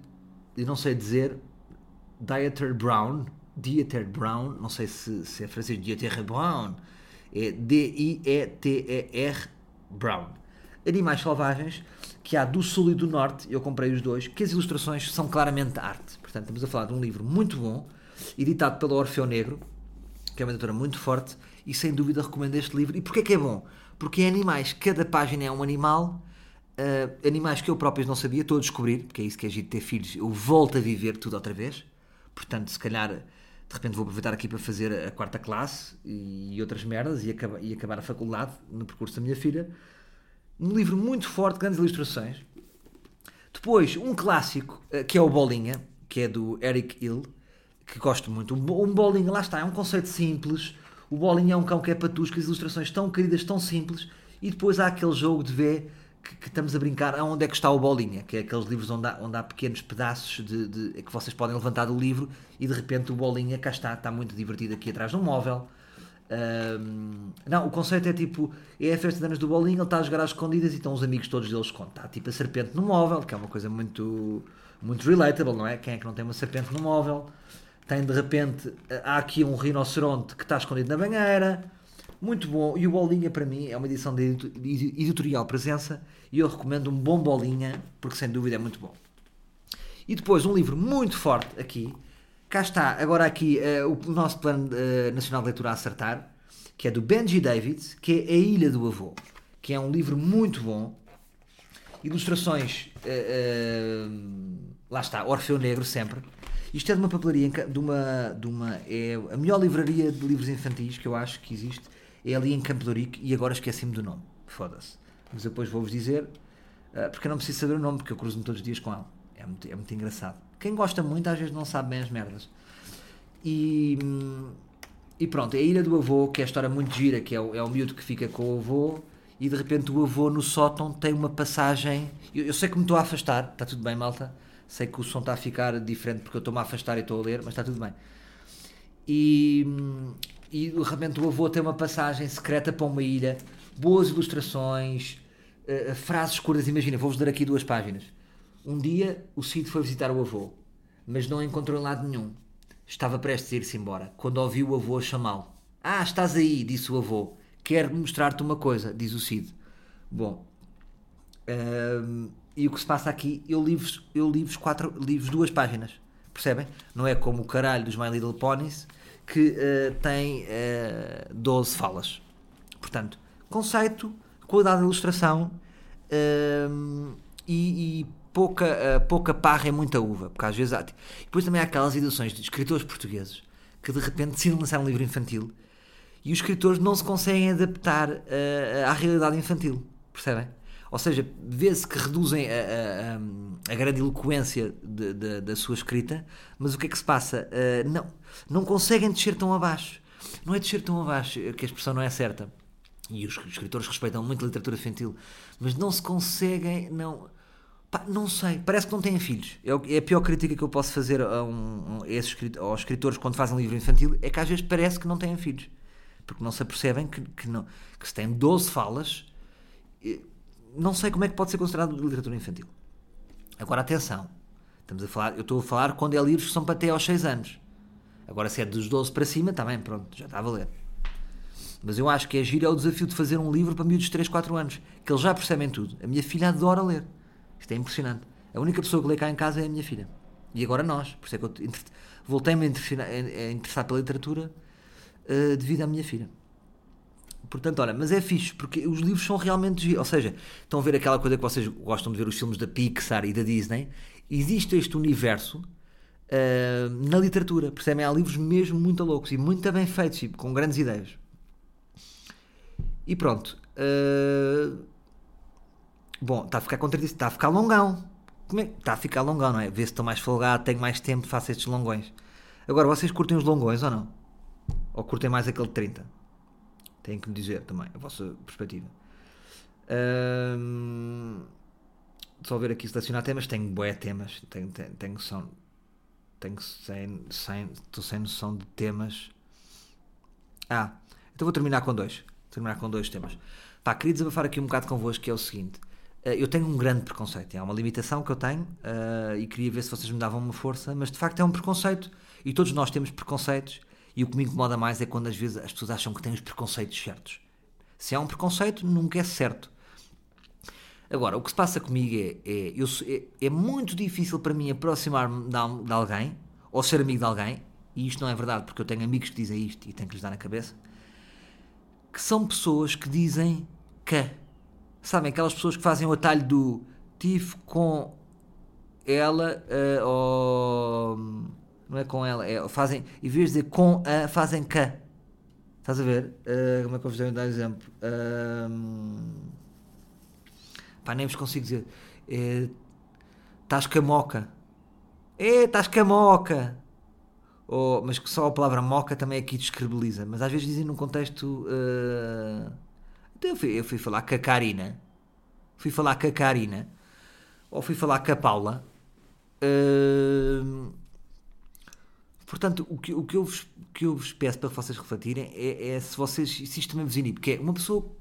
eu não sei dizer, Dieter Brown, Dieter Brown, não sei se, se é francês, Dieter Brown, é D-I-E-T-E-R Brown. Animais Selvagens, que há do Sul e do Norte, eu comprei os dois, que as ilustrações são claramente arte. Portanto, estamos a falar de um livro muito bom, editado pela Orfeu Negro, que é uma editora muito forte, e sem dúvida recomendo este livro. E porquê que é bom? Porque é animais, cada página é um animal, uh, animais que eu próprio não sabia, estou a descobrir, porque é isso que é giro ter filhos, eu volto a viver tudo outra vez. Portanto, se calhar, de repente vou aproveitar aqui para fazer a quarta classe e outras merdas e, acaba, e acabar a faculdade no percurso da minha filha. Um livro muito forte, grandes ilustrações. Depois, um clássico, uh, que é o Bolinha, que é do Eric Hill, que gosto muito. Um Bolinha, lá está, é um conceito simples. O Bolinha é um cão que é patusco, as ilustrações tão queridas, tão simples. E depois há aquele jogo de ver que, que, estamos a brincar aonde é que está o Bolinha, que é aqueles livros onde há, onde há pequenos pedaços de, de, que vocês podem levantar do livro e de repente o Bolinha cá está, está muito divertido aqui atrás de um móvel. Ahm, não, o conceito é tipo: é a festa de anos do bolinho, ele está a jogar às escondidas e estão os amigos todos deles com. Está tipo a serpente no móvel, que é uma coisa muito, muito relatable, não é? Quem é que não tem uma serpente no móvel? Tem de repente, há aqui um rinoceronte que está escondido na banheira. Muito bom. E o Bolinha, para mim, é uma edição de editorial presença e eu recomendo um bom Bolinha, porque sem dúvida é muito bom. E depois um livro muito forte aqui. Cá está, agora aqui eh, o nosso Plano eh, Nacional de Leitura a acertar, que é do Benji Davids, que é A Ilha do Avô, que é um livro muito bom. Ilustrações, eh, eh, lá está, Orfeu Negro sempre. Isto é de uma papelaria, de uma, de uma, é a melhor livraria de livros infantis que eu acho que existe, é ali em Campo de e agora esqueci-me do nome, foda-se. Mas depois vou-vos dizer, eh, porque eu não preciso saber o nome, porque eu cruzo-me todos os dias com ele. É muito, é muito engraçado. Quem gosta muito às vezes não sabe bem as merdas. E, hum, e pronto, é a Ilha do Avô, que é a história muito gira, que é o, é o miúdo que fica com o avô e de repente o avô no sótão tem uma passagem. Eu, eu sei que me estou a afastar, está tudo bem, malta. Sei que o som está a ficar diferente porque eu estou-me a afastar e estou a ler, mas está tudo bem. E, hum, e de repente o avô tem uma passagem secreta para uma ilha, boas ilustrações, eh, frases curtas. Imagina, vou-vos dar aqui duas páginas. Um dia o Cid foi visitar o avô, mas não encontrou em lado nenhum. Estava prestes a ir-se embora, quando ouviu o avô chamá-lo. Ah, estás aí, disse o avô. Quero mostrar-te uma coisa, diz o Cid. Bom, e o que se passa aqui, eu li-vos eu li quatro, duas páginas, percebem? Não é como o caralho dos My Little Ponies, que eh, tem eh, 12 falas. Portanto, conceito, qualidade de ilustração e, e pouca, eh, pouca parra e muita uva, porque às vezes há. Depois também há aquelas edições de escritores portugueses que de repente decidem lançar um livro infantil e os escritores não se conseguem adaptar eh, à realidade infantil, percebem? Ou seja, vê-se que reduzem a, a- a- grande eloquência de- de- da sua escrita, mas o que é que se passa? Eh, não, não conseguem descer tão abaixo. Não é descer tão abaixo, que a expressão não é certa. E os escritores respeitam muito a literatura infantil, mas não se conseguem, não. Pá, não sei, parece que não têm filhos. É É a pior crítica que eu posso fazer a, um, a aos escritores quando fazem livro infantil, é que às vezes parece que não têm filhos. Porque não se apercebem que, que, não, que se têm 12 falas, não sei como é que pode ser considerado literatura infantil. Agora atenção, estamos a falar, eu estou a falar quando é livros que são para até aos 6 anos. Agora se é dos 12 para cima, está bem, pronto, já está a valer. Mas eu acho que é giro é o desafio de fazer um livro para miúdos de 3, 4 anos, que eles já percebem tudo. A minha filha adora ler. Isto é impressionante. A única pessoa que lê cá em casa é a minha filha. E agora nós. Por isso é que eu voltei-me a a interessar pela literatura eh, devido à minha filha. Portanto, olha, mas é fixe, porque os livros são realmente. Ou seja, estão a ver aquela coisa que vocês gostam de ver os filmes da Pixar e da Disney. Existe este universo eh, na literatura, percebem? Há livros mesmo muito loucos e muito bem feitos com grandes ideias. E pronto. eh, Bom, está a ficar contradito, está a ficar longão. É? Está a ficar longão, não é? Vê se estou mais folgado, tenho mais tempo, faço estes longões. Agora, vocês curtem os longões ou não? Ou curtem mais aquele de 30? Têm que me dizer também, a vossa perspectiva. Ahm, Só ver aqui selecionar temas, tenho bué temas, tenho, tenho, tenho noção, tenho sem, sem, estou sem noção de temas. Ah, então vou terminar com dois. Terminar com dois temas. Pá, queria desabafar aqui um bocado convosco, que é o seguinte. Eh, Eu tenho um grande preconceito, é uma limitação que eu tenho eh, e queria ver se vocês me davam uma força, mas de facto é um preconceito e todos nós temos preconceitos e o que me incomoda mais é quando às vezes as pessoas acham que têm os preconceitos certos. Se há um preconceito, nunca é certo. Agora, o que se passa comigo é, é, eu é, é muito difícil para mim aproximar-me de, de alguém ou ser amigo de alguém, e isto não é verdade porque eu tenho amigos que dizem isto e tenho que lhes dar na cabeça, que são pessoas que dizem que. Sabem, aquelas pessoas que fazem o atalho do tive com ela eh, ou. Não é com ela, é, fazem. Em vez de dizer com a, fazem que. Estás a ver? Eh, como é que eu vos devo dar exemplo? Ahm, pá, nem vos consigo dizer. Eh, Estás camoca. É, estás camoca. Ou, mas que só a palavra moca também aqui descredibiliza. Mas às vezes dizem num contexto. Então eu fui, eu fui falar com a Karina. Fui falar com a Karina. Ou fui falar com a Paula. eh, Portanto, o que, o que, eu, vos, que eu vos peço para vocês refletirem é, é se vocês se isto também vos inibe, que é uma pessoa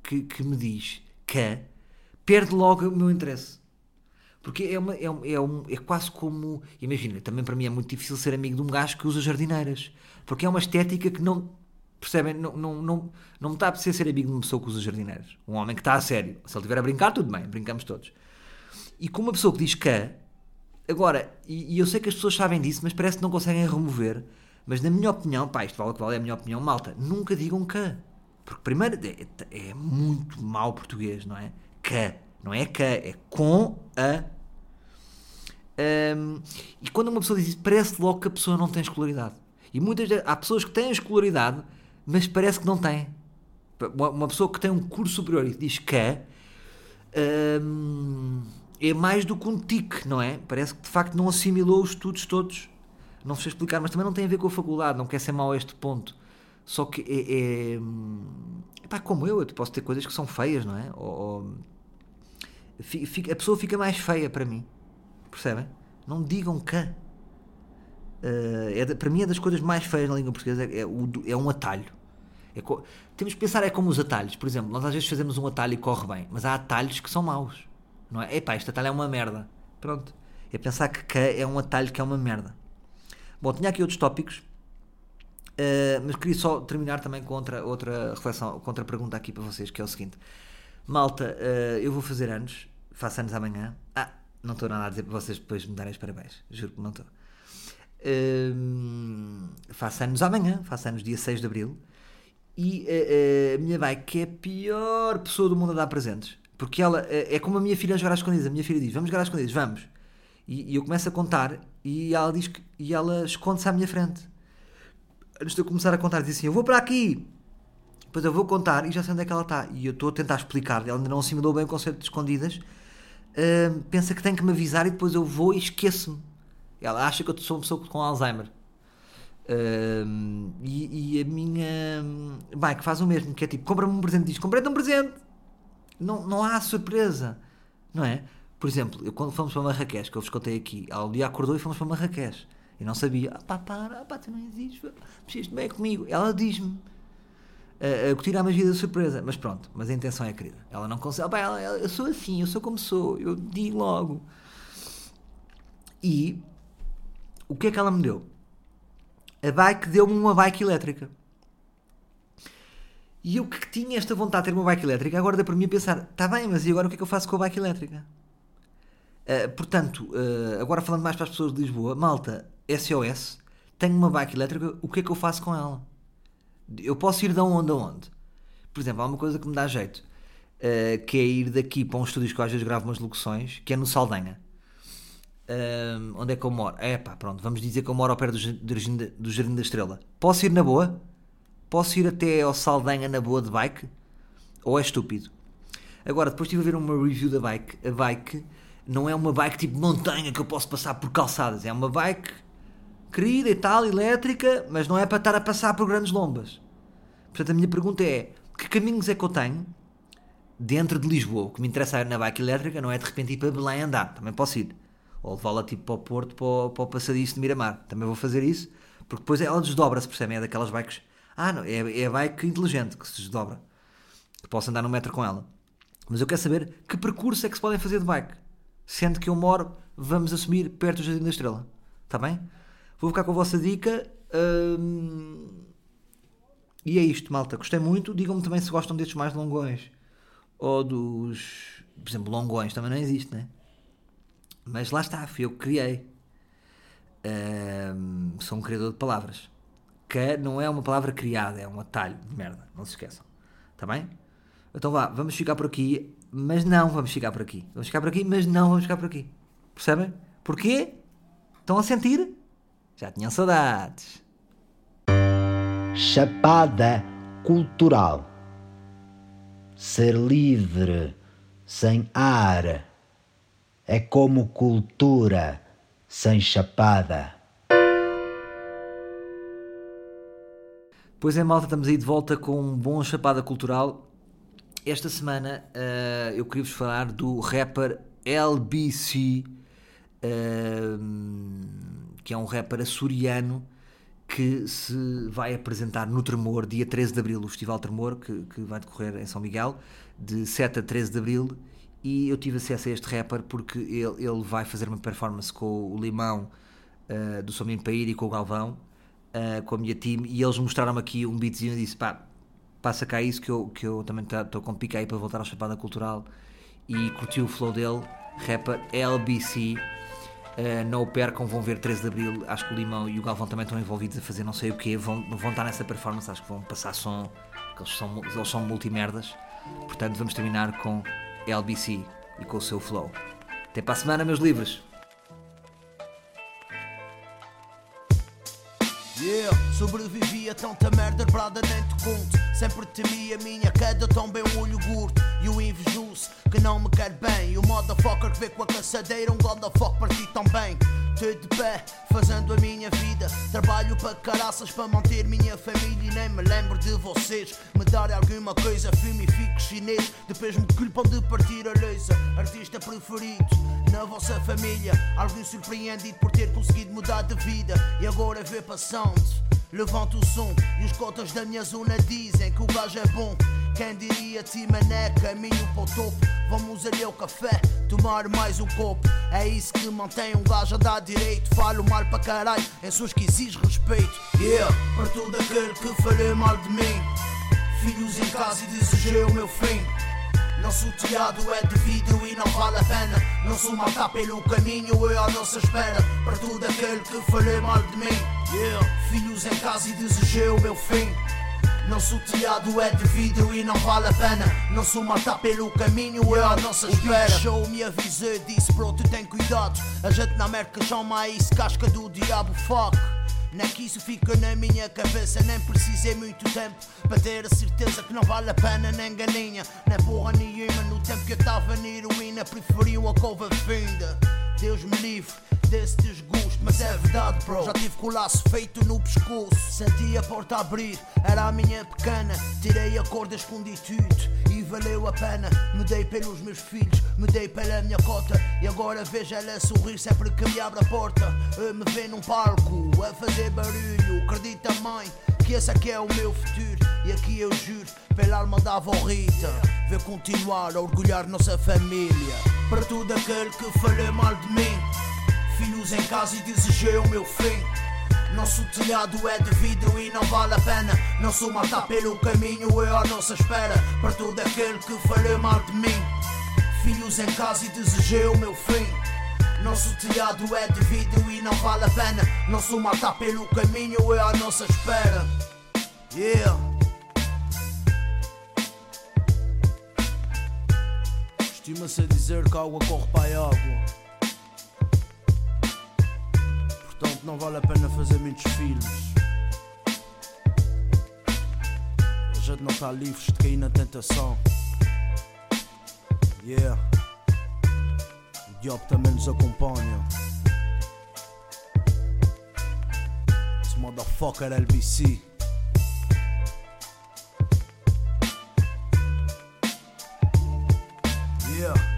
que, que me diz que perde logo o meu interesse. Porque é, uma, é, um, é, um, é quase como. Imagina, também para mim é muito difícil ser amigo de um gajo que usa jardineiras. Porque é uma estética que não. Percebem? Não, não, não, não me está a ser amigo de uma pessoa que usa jardineiras. Um homem que está a sério. Se ele estiver a brincar, tudo bem, brincamos todos. E com uma pessoa que diz que. Agora, e, e eu sei que as pessoas sabem disso, mas parece que não conseguem remover. Mas na minha opinião, pá, isto vale o que vale, é a minha opinião, malta, nunca digam que. Porque primeiro é, é muito mau português, não é? Que. Não é que, é com a. Um, e quando uma pessoa diz isso, parece logo que a pessoa não tem escolaridade. E muitas vezes, há pessoas que têm escolaridade, mas parece que não têm. Uma pessoa que tem um curso superior e diz que um, é mais do que um tique, não é? Parece que de facto não assimilou os estudos todos. Não sei explicar, mas também não tem a ver com a faculdade, não quer ser mau a este ponto. Só que é. é pá, como eu, eu posso ter coisas que são feias, não é? Ou, ou a pessoa fica mais feia para mim. Percebem? Não digam que. Uh, é, para mim é das coisas mais feias na língua portuguesa é, é, é um atalho. É co... Temos que pensar é como os atalhos. Por exemplo, nós às vezes fazemos um atalho e corre bem, mas há atalhos que são maus. Não é? Epá, este atalho é uma merda. Pronto. É pensar que que é um atalho que é uma merda. Bom, tinha aqui outros tópicos, uh, mas queria só terminar também com outra, outra reflexão, com outra pergunta aqui para vocês, que é o seguinte. Malta, uh, eu vou fazer anos faço anos amanhã. Ah, não estou nada a dizer para vocês depois me darem os parabéns. Juro que não estou. Hum, faço anos amanhã, faço anos dia 6 de Abril. E uh, uh, a minha bike é a pior pessoa do mundo a dar presentes. Porque ela uh, é como a minha filha a jogar às escondidas. A minha filha diz: Vamos jogar às escondidas, vamos. E, e eu começo a contar e ela diz que, e ela esconde-se à minha frente. Antes de eu começar a contar, diz assim: Eu vou para aqui. Depois eu vou contar e já sei onde é que ela está. E eu estou a tentar explicar. Ela ainda não assimilou bem o conceito de escondidas uh, pensa que tem que me avisar e depois eu vou e esqueço-me. Ela acha que eu sou uma pessoa com Alzheimer. Uh, e, e, a minha bike faz o mesmo, que é tipo, compra-me um presente, diz, comprei-te um presente. Não, não há surpresa, não é? Por exemplo, eu, quando fomos para Marrakech, que eu vos contei aqui, um dia acordou e fomos para Marrakech. E não sabia, ah pá, para, ah, pá, tu não existes, mexeste bem comigo. Ela diz-me, a, a curtir a magia da surpresa. Mas pronto, mas a intenção é querida. Ela não consegue. Opa, ela, ela, eu sou assim, eu sou como sou, eu digo logo. E o que é que ela me deu? A bike deu-me uma bike elétrica. E eu que tinha esta vontade de ter uma bike elétrica, agora dá para mim a pensar: está bem, mas e agora o que é que eu faço com a bike elétrica? Uh, portanto, uh, agora falando mais para as pessoas de Lisboa, malta, SOS, tenho uma bike elétrica, o que é que eu faço com ela? Eu posso ir de onde a onde? Por exemplo, há uma coisa que me dá jeito, uh, que é ir daqui para um estúdio que às vezes gravo umas locuções, que é no Saldanha. Uh, onde é que eu moro? É pá, pronto, vamos dizer que eu moro ao pé do, do Jardim da Estrela. Posso ir na boa? Posso ir até ao Saldanha na boa de bike? Ou é estúpido? Agora, depois estive a ver uma review da bike. A bike não é uma bike tipo montanha que eu posso passar por calçadas. É uma bike querida e tal, elétrica, mas não é para estar a passar por grandes lombas. Portanto, a minha pergunta é: que caminhos é que eu tenho dentro de Lisboa? O que me interessa na bike elétrica não é de repente ir para Belém andar, também posso ir. Ou levá-la tipo para o Porto, para o, para o passadiço de Miramar, também vou fazer isso, porque depois ela desdobra-se, percebem? É daquelas bikes. Ah, não, é, é a bike inteligente que se desdobra, que posso andar no metro com ela. Mas eu quero saber que percurso é que se podem fazer de bike, sendo que eu moro, vamos assumir, perto do Jardim da Estrela. Está bem? Vou ficar com a vossa dica. Hum, e é isto, malta. Gostei muito. Digam-me também se gostam destes mais longões. Ou dos. Por exemplo, longões também não existe, né? Mas lá está, fui eu que criei. Hum, sou um criador de palavras. Que não é uma palavra criada, é um atalho de merda. Não se esqueçam. Está bem? Então vá, vamos ficar por aqui. Mas não vamos ficar por aqui. Vamos ficar por aqui, mas não vamos ficar por aqui. Percebem? Porquê? Estão a sentir? Já tinham saudades. Chapada cultural. Ser livre, sem ar, é como cultura sem chapada. Pois é, malta, estamos aí de volta com um bom chapada cultural. Esta semana uh, eu queria vos falar do rapper LBC. Uh, que é um rapper açoriano que se vai apresentar no Tremor, dia 13 de Abril, o Festival Tremor, que, que vai decorrer em São Miguel, de 7 a 13 de Abril, e eu tive acesso a este rapper porque ele, ele vai fazer uma performance com o Limão uh, do Sominho Paíra e com o Galvão, uh, com a minha team, e eles mostraram-me aqui um beatzinho e disse, pá, passa cá isso que eu, que eu também estou com pique aí para voltar ao Chapada Cultural, e curti o flow dele, rapper LBC, Uh, não o percam, vão ver 13 de Abril. Acho que o Limão e o Galvão também estão envolvidos a fazer não sei o que. Vão, vão estar nessa performance, acho que vão passar som, que eles são, eles são multimerdas. Portanto, vamos terminar com LBC e com o seu flow. Até para a semana, meus livros! Yeah, sobrevivi a tanta merda, brada nem te conto. Sempre temi a minha queda, tão bem o olho gordo. E o invejoso que não me quer bem. E o motherfucker que vê com a caçadeira, um god of fuck para ti também. Tô de pé, fazendo a minha vida. Trabalho para caraças para manter minha família. E nem me lembro de vocês. Me darem alguma coisa, filme e fico chinês. Depois me culpam de partir a leisa. Artista preferido na vossa família. Alguém surpreendido por ter conseguido mudar de vida. E agora vê passando. Levanta o som e os cotas da minha zona dizem que o gajo é bom. Quem diria Timané, caminho para o topo. Vamos ali ao café, tomar mais um copo. É isso que mantém um gajo a dar direito. Falo mal para caralho, em suas que exige respeito. Yeah, para todo aquele que falei mal de mim. Filhos em casa e desejei o meu fim. Nosso teado é de vidro e não vale a pena. Não sou matar pelo caminho, eu à nossa espera. Para todo aquele que falei mal de mim. Yeah. Filhos em casa e desejei o meu fim. Nosso teado é de vidro e não vale a pena. Não sou matar pelo caminho, eu à nossa espera. O show me avisou, disse bro, tu tem cuidado. A gente na merda chama isso casca do diabo, fuck. Nem que isso fica na minha cabeça, nem precisei muito tempo para ter a certeza que não vale a pena nem galinha, nem porra nenhuma. No tempo que eu estava na heroína, preferiu a cova finda. Deus me livre desse desgosto, mas é verdade, bro. Já tive com o laço feito no pescoço. Senti a porta abrir, era a minha pequena. Tirei a cor da esconditude e valeu a pena. Me dei pelos meus filhos, me dei pela minha cota. E agora vejo ela sorrir sempre que me abre a porta. Me vê num palco a fazer barulho. Acredita, mãe, que esse aqui é o meu futuro. E aqui eu juro, pela alma da avó Rita, vou continuar a orgulhar nossa família. Para todo aquele que falei mal de mim, filhos em casa e desejei o meu fim. Nosso telhado é de vidro e não vale a pena. Não sou matar pelo caminho, eu à nossa espera. Para todo aquele que falei mal de mim, filhos em casa e desejei o meu fim. Nosso telhado é de vidro e não vale a pena. Não sou matar pelo caminho, eu à nossa espera. Yeah. Estima-se a dizer que a água corre para a água. inte någon valöppen och fazer muitos filhos. A gente não está livres de cair na tentação. Yeah. O diabo também nos acompanha. This motherfucker LBC. Yeah.